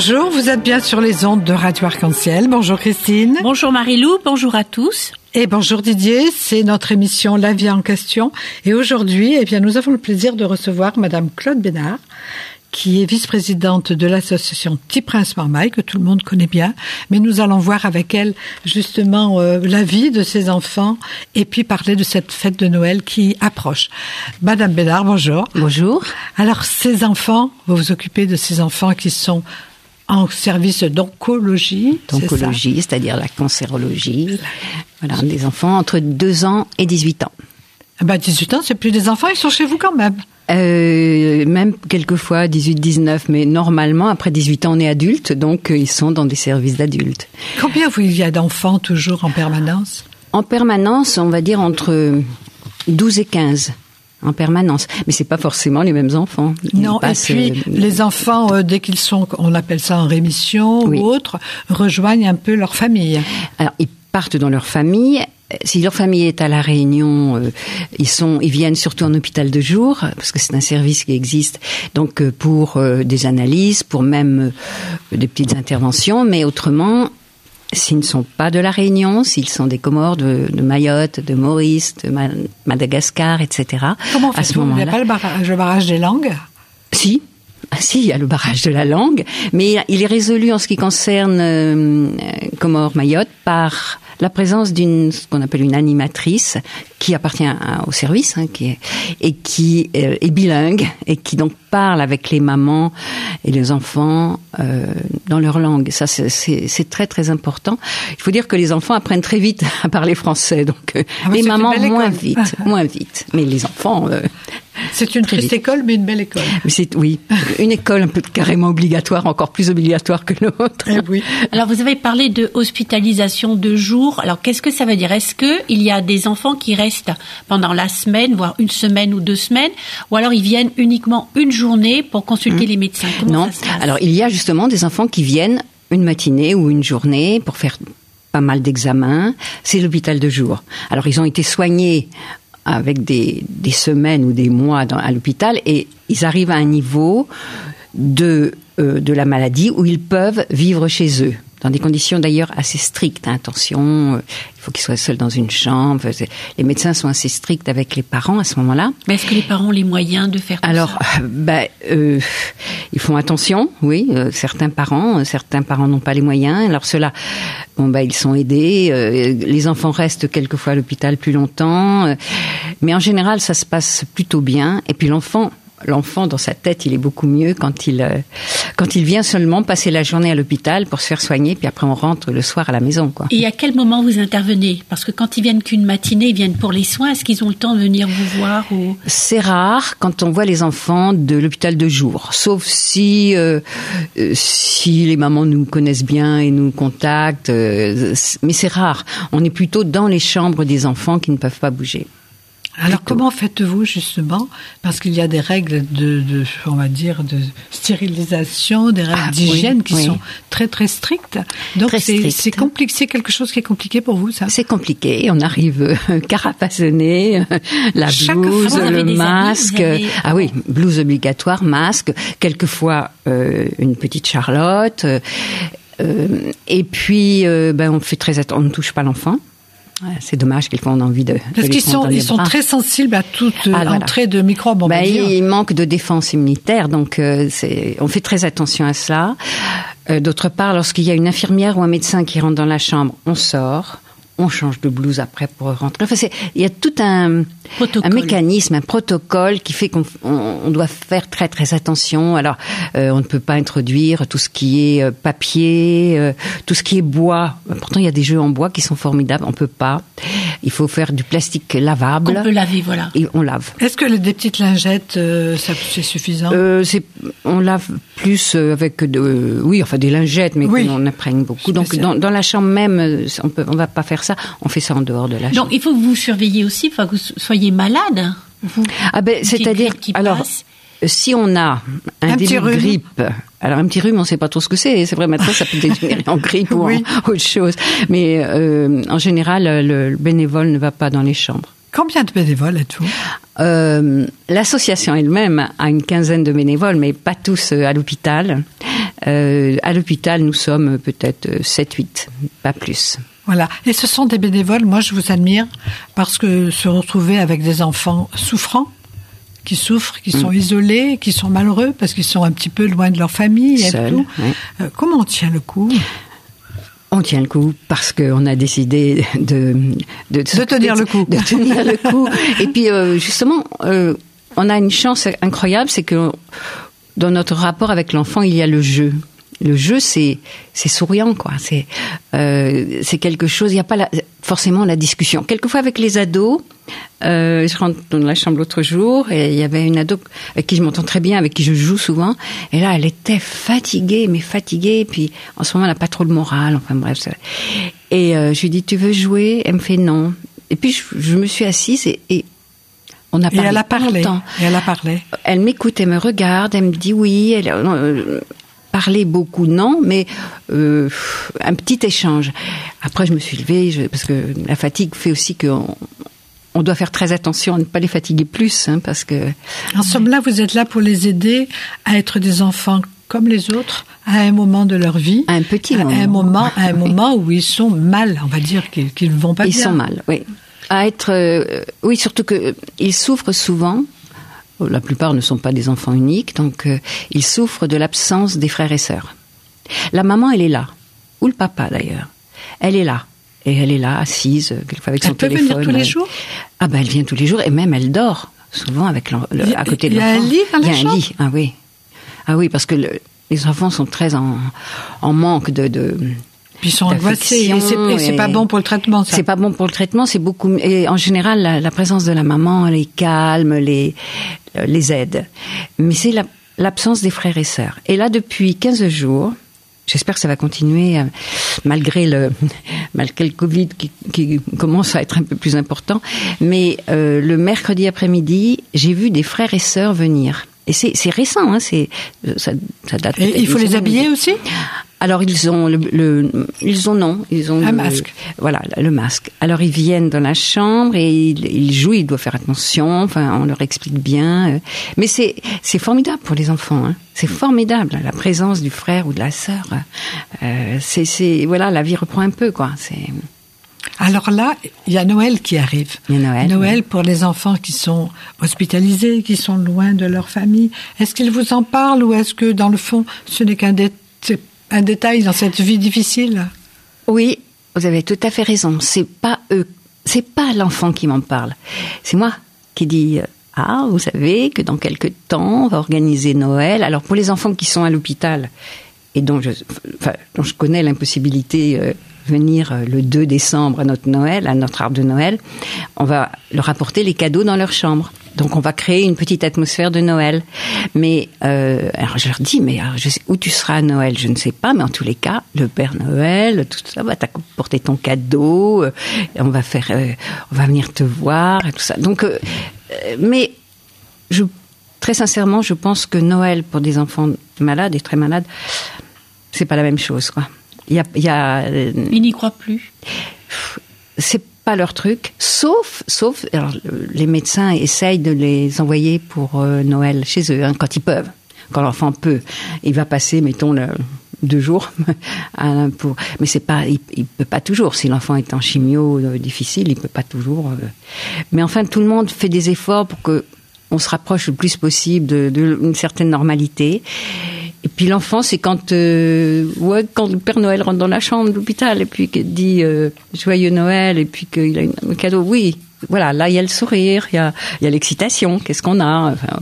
Bonjour, vous êtes bien sur les ondes de Radio Arc-en-Ciel. Bonjour Christine. Bonjour Marie-Lou, bonjour à tous. Et bonjour Didier, c'est notre émission La vie en question. Et aujourd'hui, eh bien, nous avons le plaisir de recevoir Madame Claude Bénard, qui est vice-présidente de l'association Petit Prince Marmaille, que tout le monde connaît bien. Mais nous allons voir avec elle justement euh, la vie de ses enfants et puis parler de cette fête de Noël qui approche. Madame Bénard, bonjour. Bonjour. Alors, ces enfants, vous vous occupez de ces enfants qui sont en service d'oncologie. D'oncologie, c'est-à-dire la cancérologie. Voilà, des enfants entre 2 ans et 18 ans. Ah bah 18 ans, c'est plus des enfants, ils sont chez vous quand même. Euh, même quelquefois 18-19, mais normalement après 18 ans on est adulte, donc euh, ils sont dans des services d'adultes. Combien il y a d'enfants toujours en permanence? En permanence, on va dire entre 12 et 15 en permanence. Mais c'est pas forcément les mêmes enfants. non, et puis euh, les enfants, euh, dès qu'ils sont, on appelle ça en rémission ou autre, rejoignent un peu leur famille. Alors ils partent dans leur famille. Si leur famille est à la Réunion, euh, ils sont, ils viennent surtout en hôpital de jour parce que c'est un service qui existe. Donc pour des analyses, pour même des petites interventions, mais autrement, s'ils ne sont pas de la Réunion, s'ils sont des Comores, de, Mayotte, de Maurice, de Madagascar, etc. Comment à ce moment-là. Il n'y a pas le barrage, le barrage des langues? Si, ah, si, il y a le barrage de la langue, mais il est résolu en ce qui concerne euh, Comores Mayotte par la présence d'une ce qu'on appelle une animatrice qui appartient au service hein, qui est, et qui euh, est bilingue et qui donc parle avec les mamans et les enfants euh, dans leur langue. Ça, c'est très très important. Il faut dire que les enfants apprennent très vite à parler français, donc euh, ah les mamans moins vite, moins vite, mais les enfants. Euh, c'est une triste école, mais une belle école. C'est oui, une école un peu carrément obligatoire, encore plus obligatoire que l'autre. Eh oui. Alors vous avez parlé de hospitalisation de jour. Alors qu'est-ce que ça veut dire? Est-ce que il y a des enfants qui restent pendant la semaine, voire une semaine ou deux semaines, ou alors ils viennent uniquement une journée pour consulter mmh. les médecins Non. Alors il y a justement des enfants qui viennent une matinée ou une journée pour faire pas mal d'examens. C'est l'hôpital de jour. Alors ils ont été soignés avec des, des semaines ou des mois dans, à l'hôpital et ils arrivent à un niveau de, euh, de la maladie où ils peuvent vivre chez eux dans des conditions d'ailleurs assez strictes. Hein, attention, euh, il faut qu'ils soient seuls dans une chambre. Les médecins sont assez stricts avec les parents à ce moment-là. Mais est-ce que les parents ont les moyens de faire Alors, ça? ben, euh, ils font attention, oui. Euh, certains parents, certains parents n'ont pas les moyens. Alors ceux-là, bon, ben, ils sont aidés. les enfants restent quelquefois à l'hôpital plus longtemps, mais en général, ça se passe plutôt bien. Et puis l'enfant l'enfant dans sa tête, il est beaucoup mieux quand il euh, quand il vient seulement passer la journée à l'hôpital pour se faire soigner, puis après on rentre le soir à la maison. Quoi. Et à quel moment vous intervenez? Parce que quand ils viennent qu'une matinée, ils viennent pour les soins. Est-ce qu'ils ont le temps de venir vous voir ou... C'est rare quand on voit les enfants de l'hôpital de jour, sauf si euh, euh, si les mamans nous connaissent bien et nous contactent. mais c'est rare. On est plutôt dans les chambres des enfants qui ne peuvent pas bouger. Alors comment faites-vous justement Parce qu'il y a des règles de, de, on va dire, de stérilisation, des règles ah, d'hygiène qui sont très très strictes. Donc c'est compliqué, c'est quelque chose qui est compliqué pour vous, ça? C'est compliqué. On arrive euh, carapassonné, la blouse, le masque. Ah oui, blouse obligatoire, masque. Quelquefois euh, une petite Charlotte. Euh, et puis, euh, ben, on fait très attention, on ne touche pas l'enfant c'est dommage qu'ils on envie de. Parce qu'ils sont, ils sont très sensibles à toute ah, entrée de microbes. Ben, il manque de défense immunitaire, donc euh, c'est, on fait très attention à cela. Euh, d'autre part, lorsqu'il y a une infirmière ou un médecin qui rentre dans la chambre, on sort on change de blouse après pour rentrer. Enfin, il y a tout un, un, mécanisme, un protocole qui fait qu'on on, doit faire très très attention. Alors, euh, on ne peut pas introduire tout ce qui est euh, papier, euh, tout ce qui est bois. Pourtant, il y a des jeux en bois qui sont formidables. On peut pas. Il faut faire du plastique lavable. On peut laver, voilà. Et on lave. Est-ce que des petites lingettes, ça c'est suffisant? On lave plus avec de, oui, enfin des lingettes, mais on imprègne beaucoup. Donc, dans, dans, la chambre même, on on va pas faire ça on fait ça en dehors de la chambre. Donc il faut que vous surveillez aussi, faut que vous soyez malade. ah ben, c'est-à-dire, alors, si on a un, début de grippe, alors un petit rhume, on ne sait pas trop ce que c'est. C'est vrai, maintenant, ça peut dégénérer en grippe ou en autre chose. Mais euh, en général, le bénévole ne va pas dans les chambres. Combien de bénévoles êtes-vous? Euh, L'association elle-même a une quinzaine de bénévoles, mais pas tous euh, à l'hôpital. Euh, à l'hôpital, nous sommes peut-être 7-8, pas plus. Voilà. Et ce sont des bénévoles, moi je vous admire, parce que se retrouver avec des enfants souffrants, qui souffrent, qui sont mm. isolés, qui sont malheureux parce qu'ils sont un petit peu loin de leur famille et tout. Euh, comment on tient le coup? On tient le coup parce qu'on a décidé de de, tenir le coup, de tenir le coup. Et puis euh, justement, euh, on a une chance incroyable, c'est que dans notre rapport avec l'enfant, il y a le jeu le jeu c'est c'est souriant quoi. C'est euh, c'est quelque chose il n'y a pas la, forcément la discussion. Quelquefois avec les ados euh, je rentre dans la chambre l'autre jour et il y avait une ado avec qui je m'entends très bien avec qui je joue souvent. Et là elle était fatiguée mais fatiguée. Puis en ce moment elle n'a pas trop le moral. Enfin bref et euh, je lui dis tu veux jouer? Elle me fait non et puis je, me suis assise et, et on a parlé et elle a parlé. Et elle a parlé. Elle m'écoute, elle me regarde, elle me dit oui. Elle, euh, parler beaucoup, non, mais euh, un petit échange. Après, je me suis levée, parce que la fatigue fait aussi qu'on on doit faire très attention à ne pas les fatiguer plus, hein, parce que... En somme, là, vous êtes là pour les aider à être des enfants comme les autres à un moment de leur vie. À un petit moment. À un moment, à un moment où ils sont mal, on va dire qu'ils ne vont pas ils bien. Ils sont mal, oui. À être, euh, oui, surtout que ils souffrent souvent la plupart ne sont pas des enfants uniques, donc euh, ils souffrent de l'absence des frères et sœurs. La maman, elle est là, ou le papa d'ailleurs. Elle est là. Et elle est là, assise, quelquefois avec son téléphone. Elle peut venir tous les jours? Ah ben, elle vient tous les jours, et même elle dort, souvent avec à côté de l'enfant. Il y a un lit dans Il y a un lit, ah oui. Ah oui, parce que les enfants sont très en, manque de, de puis ils sont angoissés et c'est pas bon pour le traitement. C'est pas bon pour le traitement, c'est beaucoup. Et en général, la, la, présence de la maman les calme, les euh, les aides. Mais c'est l'absence des frères et sœurs. Et là, depuis 15 jours, J'espère que ça va continuer euh, malgré le malgré le Covid qui, qui, commence à être un peu plus important. Mais euh, le mercredi après-midi, j'ai vu des frères et sœurs venir. Et c'est récent, hein, c'est ça, ça date. Et il faut les habiller aussi? Alors ils ont le, ils ont non, ils ont un masque. Voilà, le masque. Alors ils viennent dans la chambre et ils, jouent, ils doivent faire attention. Enfin, on leur explique bien. Euh. Mais c'est c'est formidable pour les enfants. Hein. C'est formidable la présence du frère ou de la sœur. Euh, c'est c'est voilà, la vie reprend un peu quoi. C'est alors là, il y a Noël qui arrive. Noël. Noël pour les enfants qui sont hospitalisés, qui sont loin de leur famille. Est-ce qu'ils vous en parlent ou est-ce que dans le fond, ce n'est qu'un un détail dans cette vie difficile? Oui, vous avez tout à fait raison. C'est pas eux, c'est pas l'enfant qui m'en parle. C'est moi qui dis ah, vous savez que dans quelques temps on va organiser Noël. Alors pour les enfants qui sont à l'hôpital et dont je, enfin, dont je connais l'impossibilité euh, venir euh, le 2 décembre à notre Noël, à notre arbre de Noël, on va leur apporter les cadeaux dans leur chambre. Donc on va créer une petite atmosphère de Noël. Mais euh, alors je leur dis, mais je sais, où tu seras à Noël, je ne sais pas, mais en tous les cas, le Père Noël, tout ça va t'apporter ton cadeau, euh, on va faire, euh, on va venir te voir et tout ça. Donc, euh, mais je, très sincèrement, je pense que Noël pour des enfants malades et très malades, c'est pas la même chose, quoi. Il y a, il y a. Ils n'y croient plus. C'est pas leur truc, sauf, sauf, alors, les médecins essayent de les envoyer pour euh, Noël chez eux, hein, quand ils peuvent, quand l'enfant peut. Il va passer, mettons, deux jours, pour, mais c'est pas, il, peut pas toujours. Si l'enfant est en chimio euh, difficile, il peut pas toujours. Euh. mais enfin, tout le monde fait des efforts pour que on se rapproche le plus possible d'une certaine normalité. Et puis l'enfant, c'est quand, euh, ouais, quand le Père Noël rentre dans la chambre de l'hôpital et puis qu'il dit euh, joyeux Noël et puis qu'il a un cadeau. Oui, voilà, là il y a le sourire, il y a, il y a l'excitation. Qu'est-ce qu'on a? Enfin,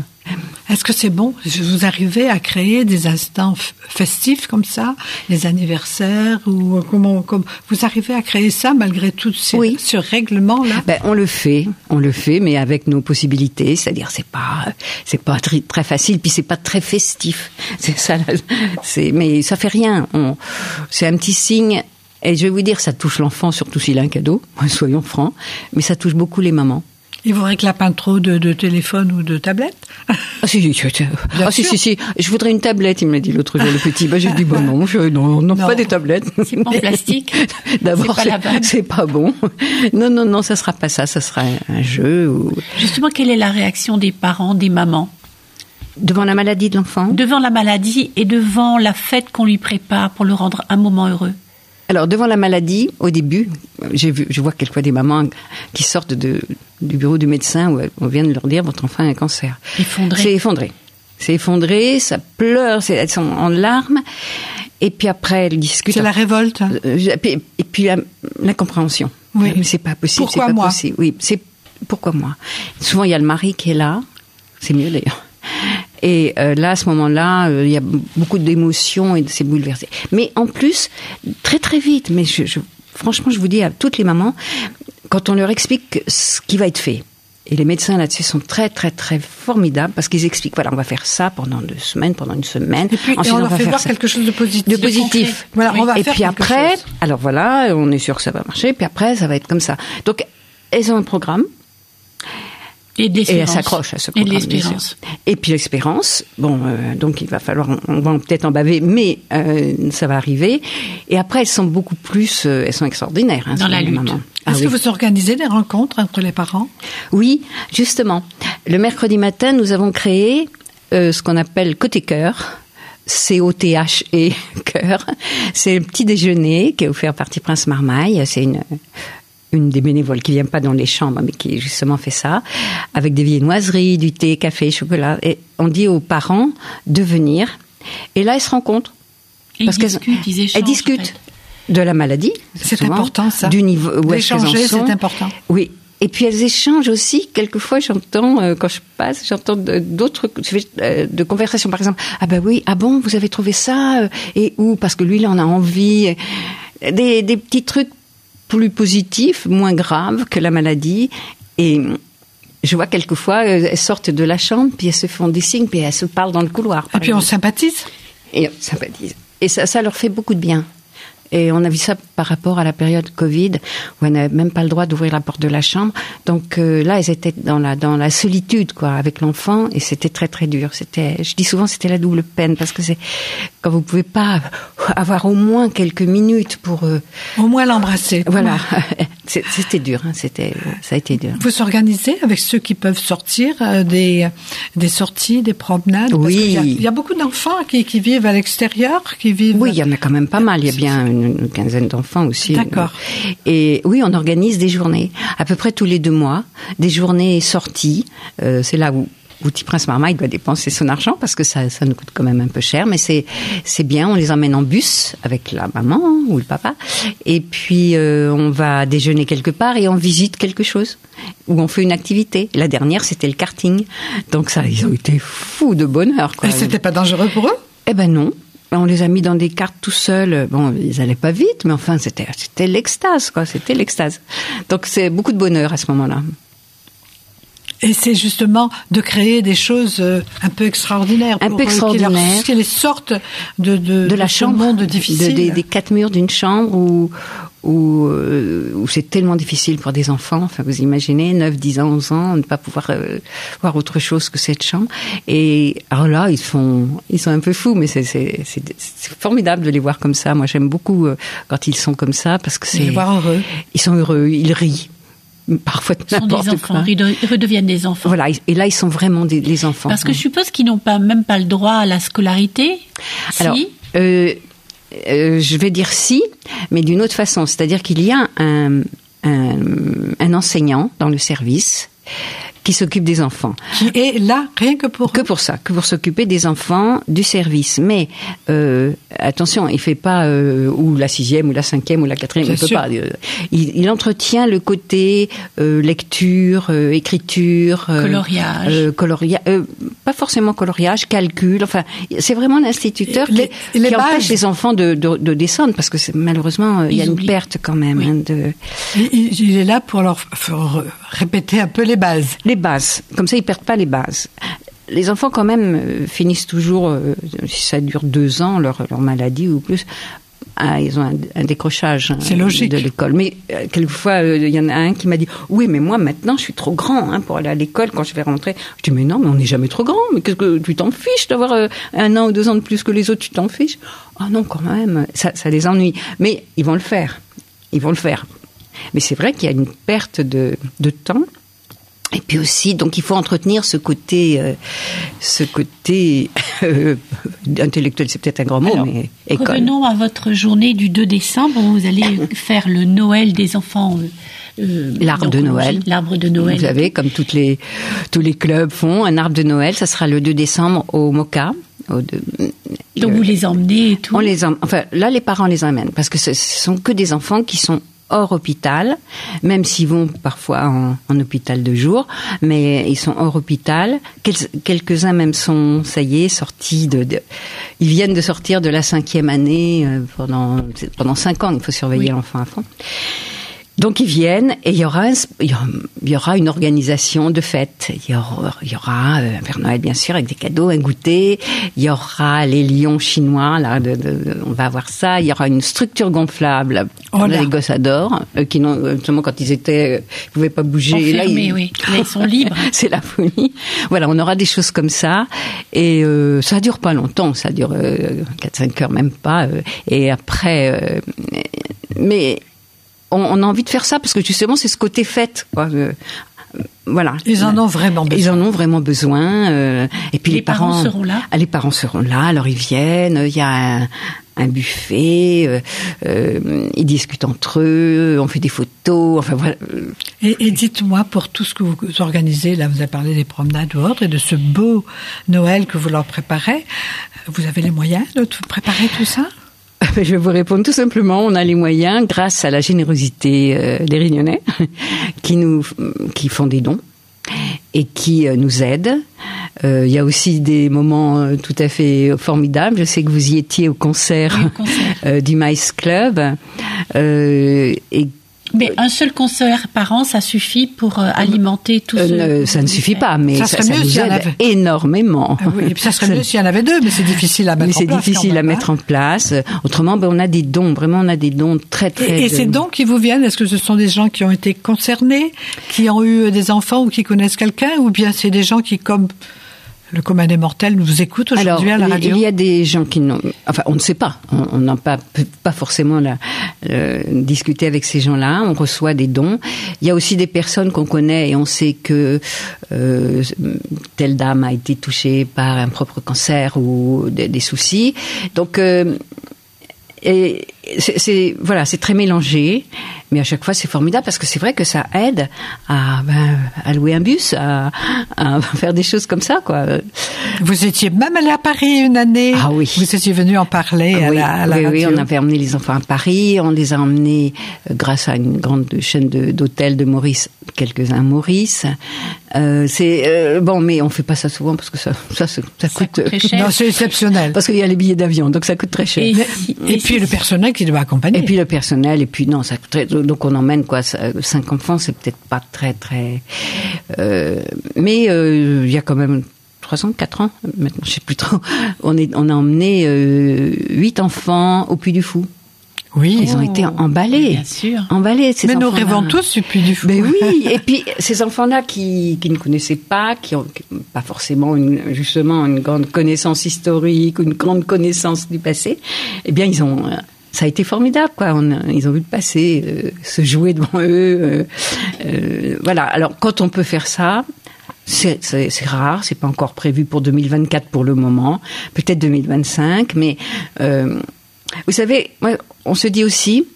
est-ce que c'est bon? Vous arrivez à créer des instants festifs comme ça, les anniversaires ou comment, comme vous arrivez à créer ça malgré tout ces, oui. ce règlement là ben, on le fait, on le fait, mais avec nos possibilités. C'est-à-dire, c'est pas, c'est pas très, très facile, puis c'est pas très festif. C'est ça. C'est, mais ça fait rien. On, c'est un petit signe. Et je vais vous dire, ça touche l'enfant, surtout s'il a un cadeau, soyons francs, mais ça touche beaucoup les mamans. Il vous réclame pas trop de, de téléphone ou de tablette Ah si, si, ah, si, si, si, je voudrais une tablette, il me l'a dit l'autre jour, le petit. Bah, j'ai dit, bon non, je, non, non, pas des tablettes. C'est pas en plastique. D'abord, c'est pas, bon. Non, non, non, ça sera pas ça, ça sera un jeu. Ou... Justement, quelle est la réaction des parents, des mamans Devant la maladie de l'enfant Devant la maladie et devant la fête qu'on lui prépare pour le rendre un moment heureux. Alors devant la maladie, au début, j'ai vu, je vois quelquefois des mamans qui sortent de, du bureau du médecin où on vient de leur dire votre enfant a un cancer. Effondré. C'est effondré. C'est effondré, ça pleure, elles sont en larmes. Et puis après, elles discutent. C'est la révolte. Euh, et puis l'incompréhension. Oui. Mais c'est pas possible. Pourquoi pas moi? possible. Oui, c'est pourquoi moi? Souvent, il y a le mari qui est là. C'est mieux d'ailleurs. Et euh, là, à ce moment-là, euh, il y a beaucoup d'émotions et c'est bouleversé. Mais en plus, très très vite, mais je, je, franchement, je vous dis à toutes les mamans, quand on leur explique ce qui va être fait, et les médecins là-dessus sont très très très formidables parce qu'ils expliquent voilà on va faire ça pendant deux semaines, pendant une semaine. Et puis Ensuite, on, on leur va fait faire voir ça. quelque chose de positif. de positif. Voilà, on va et faire puis après, chose. alors voilà, on est sûr que ça va marcher. Puis après, ça va être comme ça. Donc elles ont un programme. Et de Et elle s'accroche à ce Et programme. bien l'espérance. Et puis l'espérance. Bon, euh, donc il va falloir, on va peut-être en baver, mais euh, ça va arriver. Et après, elles sont beaucoup plus, euh, elles sont extraordinaires. Hein, Dans la lutte. Ah Est-ce oui. que vous organisez des rencontres entre les parents? Oui, justement. Le mercredi matin, nous avons créé euh, ce qu'on appelle côté cœur. C-O-T-H-E, cœur. C'est le petit déjeuner qui est offert par Petit Prince Marmaille. C'est une, une des bénévoles qui vient pas dans les chambres, mais qui justement fait ça, avec des viennoiseries, du thé, café, chocolat. Et on dit aux parents de venir. Et là, ils se rencontrent. Ils Parce qu'elles- discutent, ils échangent. Elles en discutent fait. de la maladie. C'est souvent, important, ça. Du niveau où est-ce qu'elles en c'est important. Oui. Et puis elles échangent aussi. Quelquefois, j'entends euh, quand je passe, j'entends de- d'autres euh, de conversations. Par exemple, ah ben oui, ah bon, vous avez trouvé ça euh, et où? Parce que lui, il en a envie. Des, des petits trucs plus positifs, moins graves que la maladie. Et je vois quelquefois, euh, elles sortent de la chambre, puis elles se font des signes, puis elles se parlent dans le couloir. Et puis on sympathise? Et on sympathise. Et ça, ça leur fait beaucoup de bien. Et on a vu ça par rapport à la période Covid, où on n'avait même pas le droit d'ouvrir la porte de la chambre. Donc euh, là, elles étaient dans la dans la solitude, quoi, avec l'enfant, et c'était très très dur. C'était, je dis souvent, c'était la double peine parce que c'est quand vous pouvez pas avoir au moins quelques minutes pour, euh, Au moins l'embrasser. voilà, c'était dur. Hein, c'était, ça a été dur. Vous s'organisez avec ceux qui peuvent sortir euh, des, des sorties, des promenades? Parce Oui. qu'il y a- Il y, a beaucoup d'enfants qui, qui vivent à l'extérieur, qui vivent. Oui, il y en a quand même pas mal. Il y a bien une, une quinzaine d'enfants aussi. D'accord. Et oui, on organise des journées, à peu près tous les deux mois, des journées sorties. Euh, c'est là où Petit Prince Marmaille doit dépenser son argent parce que ça, ça nous coûte quand même un peu cher, mais c'est c'est bien. On les emmène en bus avec la maman ou le papa, et puis euh, on va déjeuner quelque part et on visite quelque chose ou on fait une activité. La dernière, c'était le karting, donc ça, ils ont été fous de bonheur. Quoi. Et c'était pas dangereux pour eux? Eh ben non. On les a mis dans des cartes tout seuls. Bon, ils allaient pas vite, mais enfin, c'était, c'était l'extase, quoi. C'était l'extase. Donc, c'est beaucoup de bonheur à ce moment-là. Et c'est justement de créer des choses euh, un peu extraordinaires. Un pour peu eux, qui leur- extraordinaires. Qui les sortent de, de, De la chambre, monde de- difficile. des, des quatre murs d'une chambre où, où, euh, où c'est tellement difficile pour des enfants. Enfin, vous imaginez, 9, 10 ans, 11 ans, ne pas pouvoir euh, voir autre chose que cette chambre. Et alors là, ils sont, ils sont un peu fous, mais c'est, formidable de les voir comme ça. Moi, j'aime beaucoup quand ils sont comme ça parce que c'est. les voir heureux. Ils sont heureux, ils rient. Parfois n'importe enfants, quoi. ils de- ils redeviennent des enfants. Voilà, et là, ils sont vraiment des, les enfants. Parce que je suppose qu'ils n'ont pas même pas le droit à la scolarité. Alors, si euh, euh, je vais dire si, mais d'une autre façon. C'est-à-dire qu'il y a un, un, un enseignant dans le service qui s'occupe des enfants. Qui est là, rien que pour Que pour ça, que pour s'occuper des enfants du service. Mais euh, attention, il fait pas euh, ou la sixième ou la cinquième ou la quatrième. Il peut pas. euh, il, il entretient le côté euh, lecture, euh, écriture, euh, Coloriage. euh, coloria- euh, pas forcément coloriage, calcul. Enfin, c'est vraiment l'instituteur qui, les qui empêche les enfants de, de, de descendre parce que malheureusement il y a une oublient. perte quand même. Oui. hein, de... Il, est là pour leur répéter un peu les bases. Les bases, comme ça ils perdent pas les bases. Les enfants quand même euh, finissent toujours, euh, si ça dure deux ans, leur, leur maladie ou plus, ah, ils ont un, un décrochage hein, C'est logique. de l'école. Mais euh, quelquefois, euh, il y en a un qui m'a dit, oui, mais moi maintenant je suis trop grand hein, pour aller à l'école quand je vais rentrer. Je dis, mais non, mais on n'est jamais trop grand. Mais qu'est-ce que tu t'en fiches d'avoir euh, un an ou deux ans de plus que les autres, tu t'en fiches? Ah non, quand même, ça, ça les ennuie. Mais ils vont le faire. Ils vont le faire. Mais c'est vrai qu'il y a une perte de, de temps. Et puis aussi, donc il faut entretenir ce côté, euh, ce côté euh, intellectuel, c'est peut-être un grand mot, Alors, mais école. Revenons à votre journée du 2 décembre où vous allez faire le Noël des enfants. euh, L'arbre de Noël. L'arbre de Noël. Vous savez, comme toutes les, tous les clubs font, un arbre de Noël, ça sera le 2 décembre au Moca. Au de- Donc vous les emmenez et tout. On les em- enfin là les parents les emmènent parce que ce, ce sont que des enfants qui sont hors hôpital, même s'ils vont parfois en, en hôpital de jour, mais ils sont hors hôpital. Quels- Quelques-uns même sont, ça y est, sortis de, de- ils viennent de sortir de la cinquième année euh, pendant pendant cinq ans. Il faut surveiller Oui. l'enfant à fond. Donc ils viennent et il y aura, un il y aura- une organisation de fête. Il y aura, il y aura euh, un Père Noël bien sûr avec des cadeaux, un goûter. Il y aura les lions chinois là, de, de- on va avoir ça. Il y aura une structure gonflable. Oh là. les gosses adorent, euh, qui n'ont justement quand ils étaient, euh, ils pouvaient pas bouger. Là, Enfermés, ils- oui. Là, ils sont libres. c'est la folie. Voilà, on aura des choses comme ça et euh, ça dure pas longtemps, ça dure euh, 4-5 heures même pas. euh, et après, euh, mais on, on a envie de faire ça parce que justement c'est ce côté fête. Quoi. euh, voilà. Ils en ont vraiment besoin. Ils en ont vraiment besoin. euh, et puis les, Les parents seront là Ah, Les parents seront là. Alors ils viennent. Il y a un, un buffet. euh, euh, ils discutent entre eux. On fait des photos. Enfin voilà. Et, et dites-moi, pour tout ce que vous organisez, là vous avez parlé des promenades ou autres, et de ce beau Noël que vous leur préparez, vous avez les moyens de tout- préparer tout ça? Je vais vous répondre tout simplement. On a les moyens grâce à la générosité euh, des Réunionnais qui nous qui font des dons et qui euh, nous aident. Euh, Il y a aussi des moments tout à fait formidables. Je sais que vous y étiez au concert, Oui, au concert. du Mice Club. Euh, et Mais un seul concert par an, ça suffit pour euh, alimenter tout euh, ce. ne- ça ne suffit pas, mais Ça ça, mieux nous s'il y en aide avait. énormément. Ah oui, et puis ça serait mieux s'il y en avait deux, mais c'est difficile à mettre Mais en c'est place. difficile quand à même, mettre hein. en place. Autrement, ben, on a des dons. Vraiment, on a des dons très, très. Et, et ces dons qui vous viennent, est-ce que ce sont des gens qui ont été concernés, qui ont eu des enfants ou qui connaissent quelqu'un, ou bien c'est des gens qui, comme le commun des mortels, nous écoutent aujourd'hui à la radio il y a des gens qui n'ont, enfin, on ne sait pas. On n'a pas pas forcément la, euh, discuter avec ces gens-là. On reçoit des dons. Il y a aussi des personnes qu'on connaît et on sait que euh, telle dame a été touchée par un propre cancer ou des, des soucis. Donc euh, et c'est voilà, c'est très mélangé, mais à chaque fois c'est formidable parce que c'est vrai que ça aide à, ben, à louer un bus, à, à faire des choses comme ça, quoi. Vous étiez même allé à Paris une année. Ah oui. Vous étiez venu en parler à oui, la, à la oui, on avait emmené les enfants à Paris, on les a emmenés euh, grâce à une grande chaîne de- d'hôtels de, Maurice, quelques-uns Maurice. Euh, c'est euh, bon, mais on fait pas ça souvent parce que ça, ça, ça, ça coûte, coûte très cher. Non, c'est exceptionnel. parce qu'il y a les billets d'avion, donc ça coûte très cher. Et, puis le personnel qui doit accompagner. Et puis le personnel, et puis non, ça très, donc on emmène quoi, cinq enfants, c'est peut-être pas très très, euh, mais euh, il y a quand même trois ans, quatre ans maintenant, je sais plus trop. On est, on a emmené euh, huit enfants au Puy du Fou. oui. Ils ont été emballés, Bien sûr. emballés. Ces Mais nous rêvons tous du Puy du Fou. Mais oui, et puis ces enfants-là qui, qui ne connaissaient pas, qui ont pas forcément une, justement une grande connaissance historique, une grande connaissance du passé, eh bien ils ont, ça a été formidable quoi. On a- ils ont vu le passé euh, se jouer devant eux. euh, euh, voilà. Alors quand on peut faire ça. C'est rare, c'est pas encore prévu pour 2024 pour le moment, peut-être 2025, mais euh, vous savez, on se dit aussi,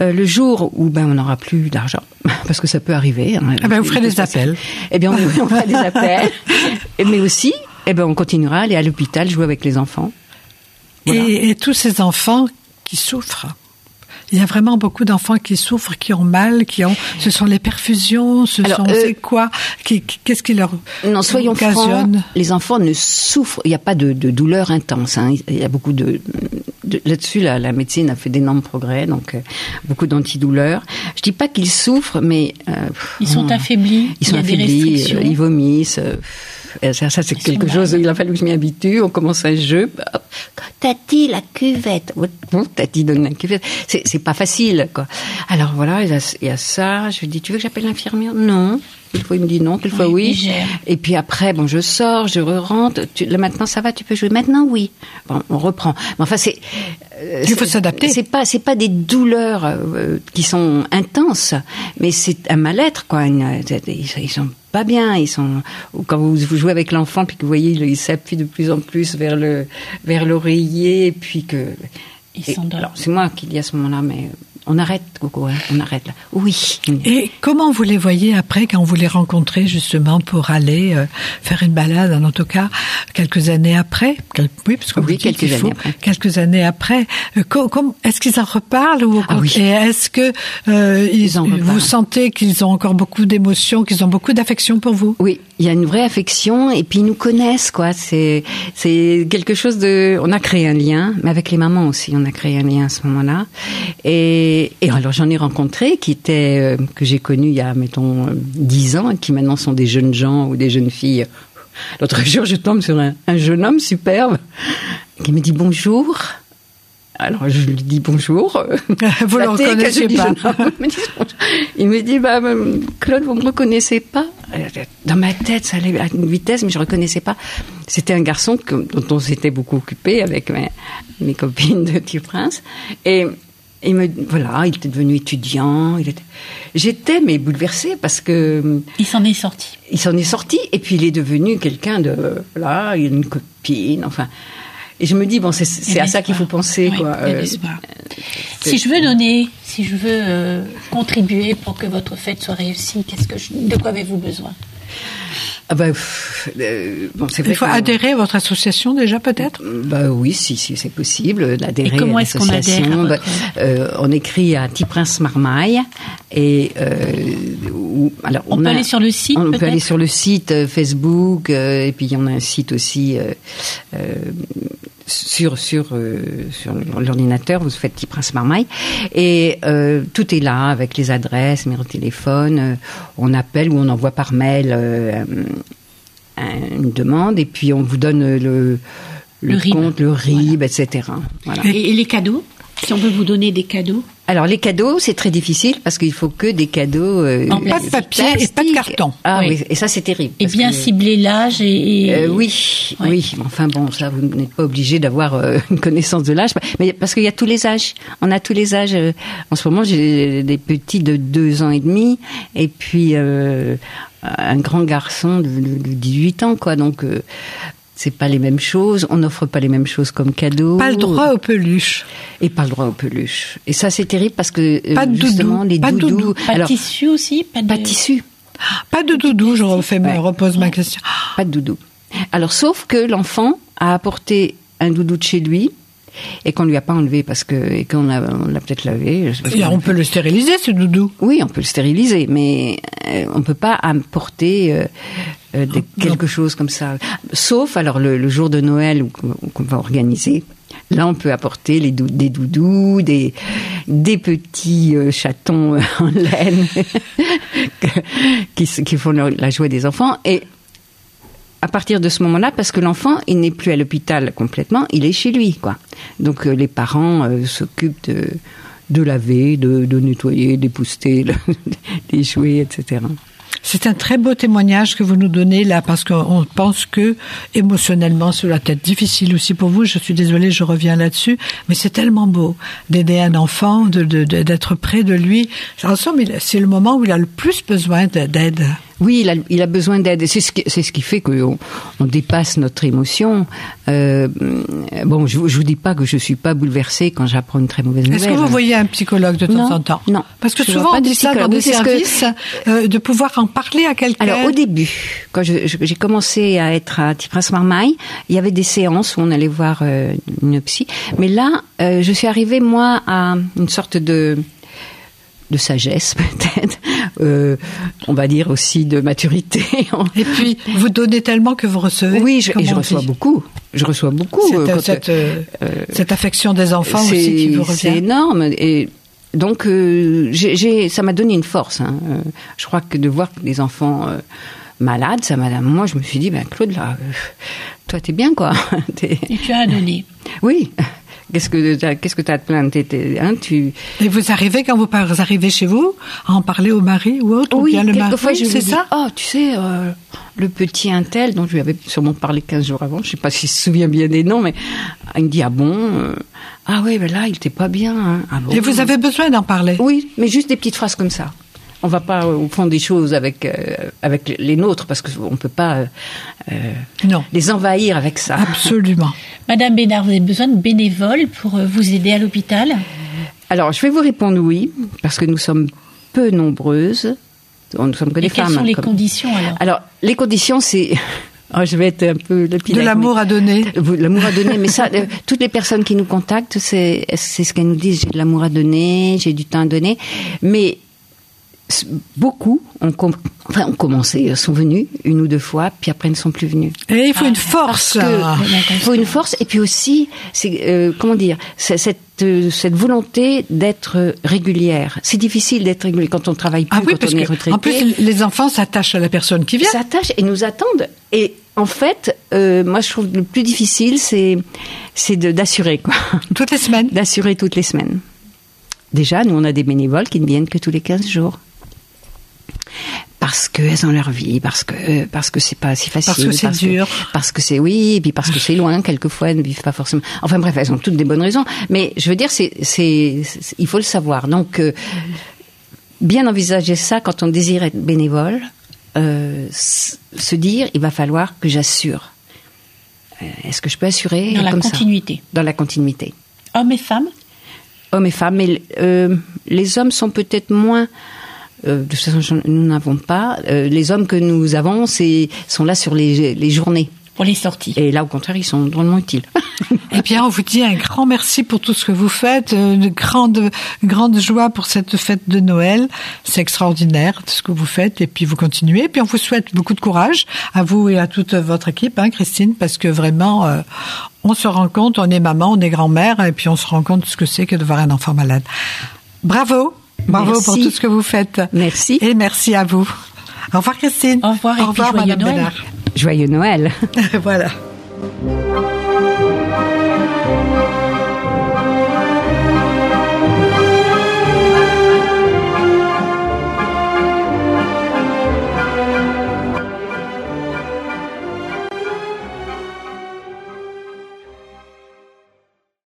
euh, le jour où ben on n'aura plus d'argent, parce que ça peut arriver. hein, Ah ben, vous ferez des appels. Eh bien, on, on fera des appels, mais aussi, eh ben, on continuera à aller à l'hôpital jouer avec les enfants. Voilà. Et, et tous ces enfants qui souffrent. Il y a vraiment beaucoup d'enfants qui souffrent, qui ont mal, qui ont. Ce sont les perfusions, ce Alors, sont. euh, c'est quoi qui- qui- Qu'est-ce qui leur Non, soyons francs, les enfants ne souffrent, il n'y a pas de, de douleur intense. hein. Il y a beaucoup de, de- là-dessus, la, la médecine a fait d'énormes progrès, donc euh, beaucoup d'antidouleurs. Je dis pas qu'ils souffrent, mais euh, Ils sont on- affaiblis. Ils sont il affaiblis, euh, ils vomissent. Euh, euh, ça, ça, c'est quelque chose. Il a fallu que je m'y habitue. On commence un jeu. Tati, la cuvette. Bon, Tati donne la cuvette. C'est, c'est pas facile, quoi. Alors voilà, il y, a, il y a ça. Je lui dis, tu veux que j'appelle l'infirmière? Non. Quelquefois, il me dit non, Oui, il oui. Et puis après, bon, je sors, je rentre. Tu, là, maintenant, ça va, tu peux jouer? Maintenant, oui. Bon, on reprend. Mais enfin, c'est. euh, Il faut c'est- s'adapter. C'est pas, c'est pas des douleurs euh, qui sont intenses, mais c'est un mal-être, quoi. Une- ils, ils sont pas bien. Ils sont. ou Quand vous, vous jouez avec l'enfant, puis que vous voyez, il, s'appuie de plus en plus vers le, vers l'oreiller, puis que. Il et- s'endort. alors, c'est moi qui dis à ce moment-là, mais on arrête, Coco, hein, on arrête là. Oui. Et comment vous les voyez après quand vous les rencontrez justement pour aller euh, faire une balade en autocar quelques années après? Quel- Oui, parce que Oui, vous dites quelques faut années après. quelques années après. Euh, Est-ce qu'ils en reparlent ou Ah oui. Et est-ce que euh, ils- Ils en vous sentez qu'ils ont encore beaucoup d'émotions, qu'ils ont beaucoup d'affection pour vous? Oui, il y a une vraie affection et puis ils nous connaissent quoi. C'est c'est quelque chose de. On a créé un lien, mais avec les mamans aussi, on a créé un lien à ce moment-là. Et, et alors j'en ai rencontré qui étaient euh, que j'ai connus il y a mettons euh, dix ans et qui maintenant sont des jeunes gens ou des jeunes filles. L'autre jour, je tombe sur un, un jeune homme superbe qui me dit bonjour. Alors je lui dis bonjour. Vous que reconnaissez pas. Il me dit bah euh, Claude, vous me reconnaissez pas? Dans ma tête, ça allait à une vitesse, mais je reconnaissais pas. C'était un garçon que- dont on s'était beaucoup occupé avec mes, mes copines de Petit Prince. Et il me voilà, il était devenu étudiant. Était... J'étais mais bouleversée parce que Il s'en est sorti. il s'en est sorti et puis il est devenu quelqu'un de voilà, il a une copine, enfin. Et je me dis bon, c'est à ça qu'il faut penser Oui, quoi. Euh. Si je veux donner, si je veux euh, contribuer pour que votre fête soit réussie, qu'est-ce que je- de quoi avez-vous besoin? Ah bah, euh, bon, Il faut adhérer à votre association déjà peut-être? Bah oui, si, si c'est possible d'adhérer à est-ce qu'on adhère à l'association. Bah, euh, on écrit à Petit Prince Marmaille et euh, où- alors On peut a- aller sur le site, On peut aller sur le site euh, Facebook euh, et puis il y en a un site aussi euh, euh, sur sur euh, sur l'ordinateur. Vous faites Petit Prince Marmaille et euh, tout est là avec les adresses, numéro de téléphone. euh, on appelle ou on envoie par mail. un- une demande et puis on vous donne le, le, Le RIB. compte, le RIB, etc. Voilà. et, et les cadeaux? Si on veut vous donner des cadeaux Alors les cadeaux, c'est très difficile parce qu'il faut que des cadeaux. euh, En Pas de plastique. papier et pas de carton. Ah Oui. oui, et ça c'est terrible. Et bien que- cibler l'âge et, Euh, oui, Ouais. oui. Enfin bon, ça, vous n'êtes pas obligé d'avoir euh, une connaissance de l'âge, mais parce qu'il y a tous les âges. On a tous les âges. euh, En ce moment, j'ai des petits de deux ans et demi, et puis euh, un grand garçon de 18 ans, quoi. Donc. euh, c'est pas les mêmes choses, on n'offre pas les mêmes choses comme cadeaux. Pas le droit aux peluches. Et pas le droit aux peluches. Et ça, c'est terrible parce que euh, Pas de justement, doudou, les pas de doudous. doudou. pas de alors, tissu aussi Pas de, pas de tissu. Pas de doudou, je refais, me Ouais. repose ma question. Pas de doudou. Alors, sauf que l'enfant a apporté un doudou de chez lui et qu'on lui a pas enlevé parce que et qu'on l'a peut-être lavé. on peut le stériliser, ce doudou. Oui, on peut le stériliser, mais euh, on peut pas apporter euh, euh, des- quelque chose comme ça. Sauf alors le, le jour de Noël qu'on va organiser. Là, on peut apporter les dou- des doudous, des, des petits euh, chatons en laine qui, font la joie des enfants. Et à partir de ce moment-là, parce que l'enfant, il n'est plus à l'hôpital complètement, il est chez lui, quoi. Donc euh, les parents euh, s'occupent de, de laver, de, de nettoyer, d'épousseter le- les jouets, etc. C'est un très beau témoignage que vous nous donnez là, parce qu'on pense que émotionnellement, cela peut être difficile aussi pour vous. Je suis désolée, je reviens là-dessus, mais c'est tellement beau d'aider un enfant, d'être près de lui. En somme, c'est le moment où il a le plus besoin de- d'aide. Oui, il a, il a besoin d'aide. C'est ce qui, c'est ce qui fait qu'on on dépasse notre émotion. Euh, bon, je, je vous dis pas que je suis pas bouleversée quand j'apprends une très mauvaise nouvelle. Est-ce que vous voyez un psychologue de temps Non, en temps non. Parce que Je souvent on dit ça dans des que- services, euh, de pouvoir en parler à quelqu'un. Alors au début, quand j'ai commencé à être à Prince Marmaille, il y avait des séances où on allait voir euh, une psy. Mais là, euh, je suis arrivée moi à une sorte de de sagesse peut-être, euh, on va dire aussi de maturité. Et puis, vous donnez tellement que vous recevez. oui, je, et je reçois beaucoup. Je reçois beaucoup. euh, Cette, quand- cette, euh, cette affection des enfants c'est- aussi qui vous C'est revient. énorme. Et donc, euh, ça m'a donné une force. hein. Euh, Je crois que de voir des enfants euh, malades, ça m'a. Moi, je me suis dit, ben Claude, là, euh, toi, t'es bien, quoi. Et tu as à donner. Oui. Qu'est-ce que t'as- qu'est-ce que t'as de plainte hein, tu Et vous arrivez, quand vous arrivez chez vous, à en parler au mari ou autre ou Oui, bien le mari quelquefois je c'est ça? oh, tu sais, euh, le petit Intel, dont je lui avais sûrement parlé 15 jours avant, je sais pas s'il se souvient bien des noms, mais il me dit, ah bon euh, Ah oui, mais là, il était pas bien. hein. Ah bon Et vous avez besoin d'en parler? Oui, mais juste des petites phrases comme ça. On va pas euh, au fond des choses avec euh, avec les nôtres parce qu'on peut pas euh, euh, Non. les envahir avec ça. Absolument. Madame Bénard, vous avez besoin de bénévoles pour euh, vous aider à l'hôpital? Alors, je vais vous répondre oui, parce que nous sommes peu nombreuses. Nous sommes que des Et quelles femmes. sont les comme- conditions alors? Alors, les conditions, c'est. Oh, je vais être un peu De lapidaire, l'amour à donner. L'amour à donner, mais ça, euh, toutes les personnes qui nous contactent, c'est c'est ce qu'elles nous disent. J'ai de l'amour à donner, j'ai du temps à donner, mais beaucoup ont, com- enfin, ont commencé, sont venus une ou deux fois, puis après ne sont plus venus. Et il faut Ah, une force. Ah. il faut une force et puis aussi, c'est euh, comment dire, cette euh, cette volonté d'être euh, régulière. C'est difficile d'être régulier quand on travaille plus, Ah oui, quand on est retraité. en plus les enfants s'attachent à la personne qui vient. s'attachent et nous attendent. Et en fait, euh, moi je trouve le plus difficile, c'est c'est d'assurer quoi, Toutes les semaines. d'assurer toutes les semaines. Déjà, nous on a des bénévoles qui ne viennent que tous les 15 jours. Parce qu'elles ont leur vie, parce que parce que c'est pas si facile, Parce que c'est dur. parce que c'est oui, et puis parce que c'est loin. Quelquefois, elles ne vivent pas forcément. Enfin bref, elles ont toutes des bonnes raisons. Mais je veux dire, c'est c'est il faut le savoir. Donc euh, bien envisager ça quand on désire être bénévole, euh, se dire il va falloir que j'assure. Euh, Est-ce que je peux assurer Dans la comme ça? continuité. Dans la continuité. Hommes et femmes? Hommes et femmes, mais euh, les hommes sont peut-être moins. Euh, de toute façon, nous n'avons pas. Euh, les hommes que nous avons, c'est sont là sur les, les journées. pour les sorties. Et là, au contraire, ils sont drôlement utiles. Eh bien, on vous dit un grand merci pour tout ce que vous faites, euh, une grande, grande joie pour cette fête de Noël. C'est extraordinaire tout ce que vous faites, et puis vous continuez. Et puis on vous souhaite beaucoup de courage à vous et à toute votre équipe, hein, Christine, parce que vraiment, euh, on se rend compte, on est maman, on est grand-mère, et puis on se rend compte de ce que c'est que de voir un enfant malade. Bravo, bravo Merci. pour tout ce que vous faites. Merci. Et merci à vous. Au revoir, Christine. Au revoir, et Au puis revoir, joyeux Madame Noël. Bénard. Joyeux Noël. voilà.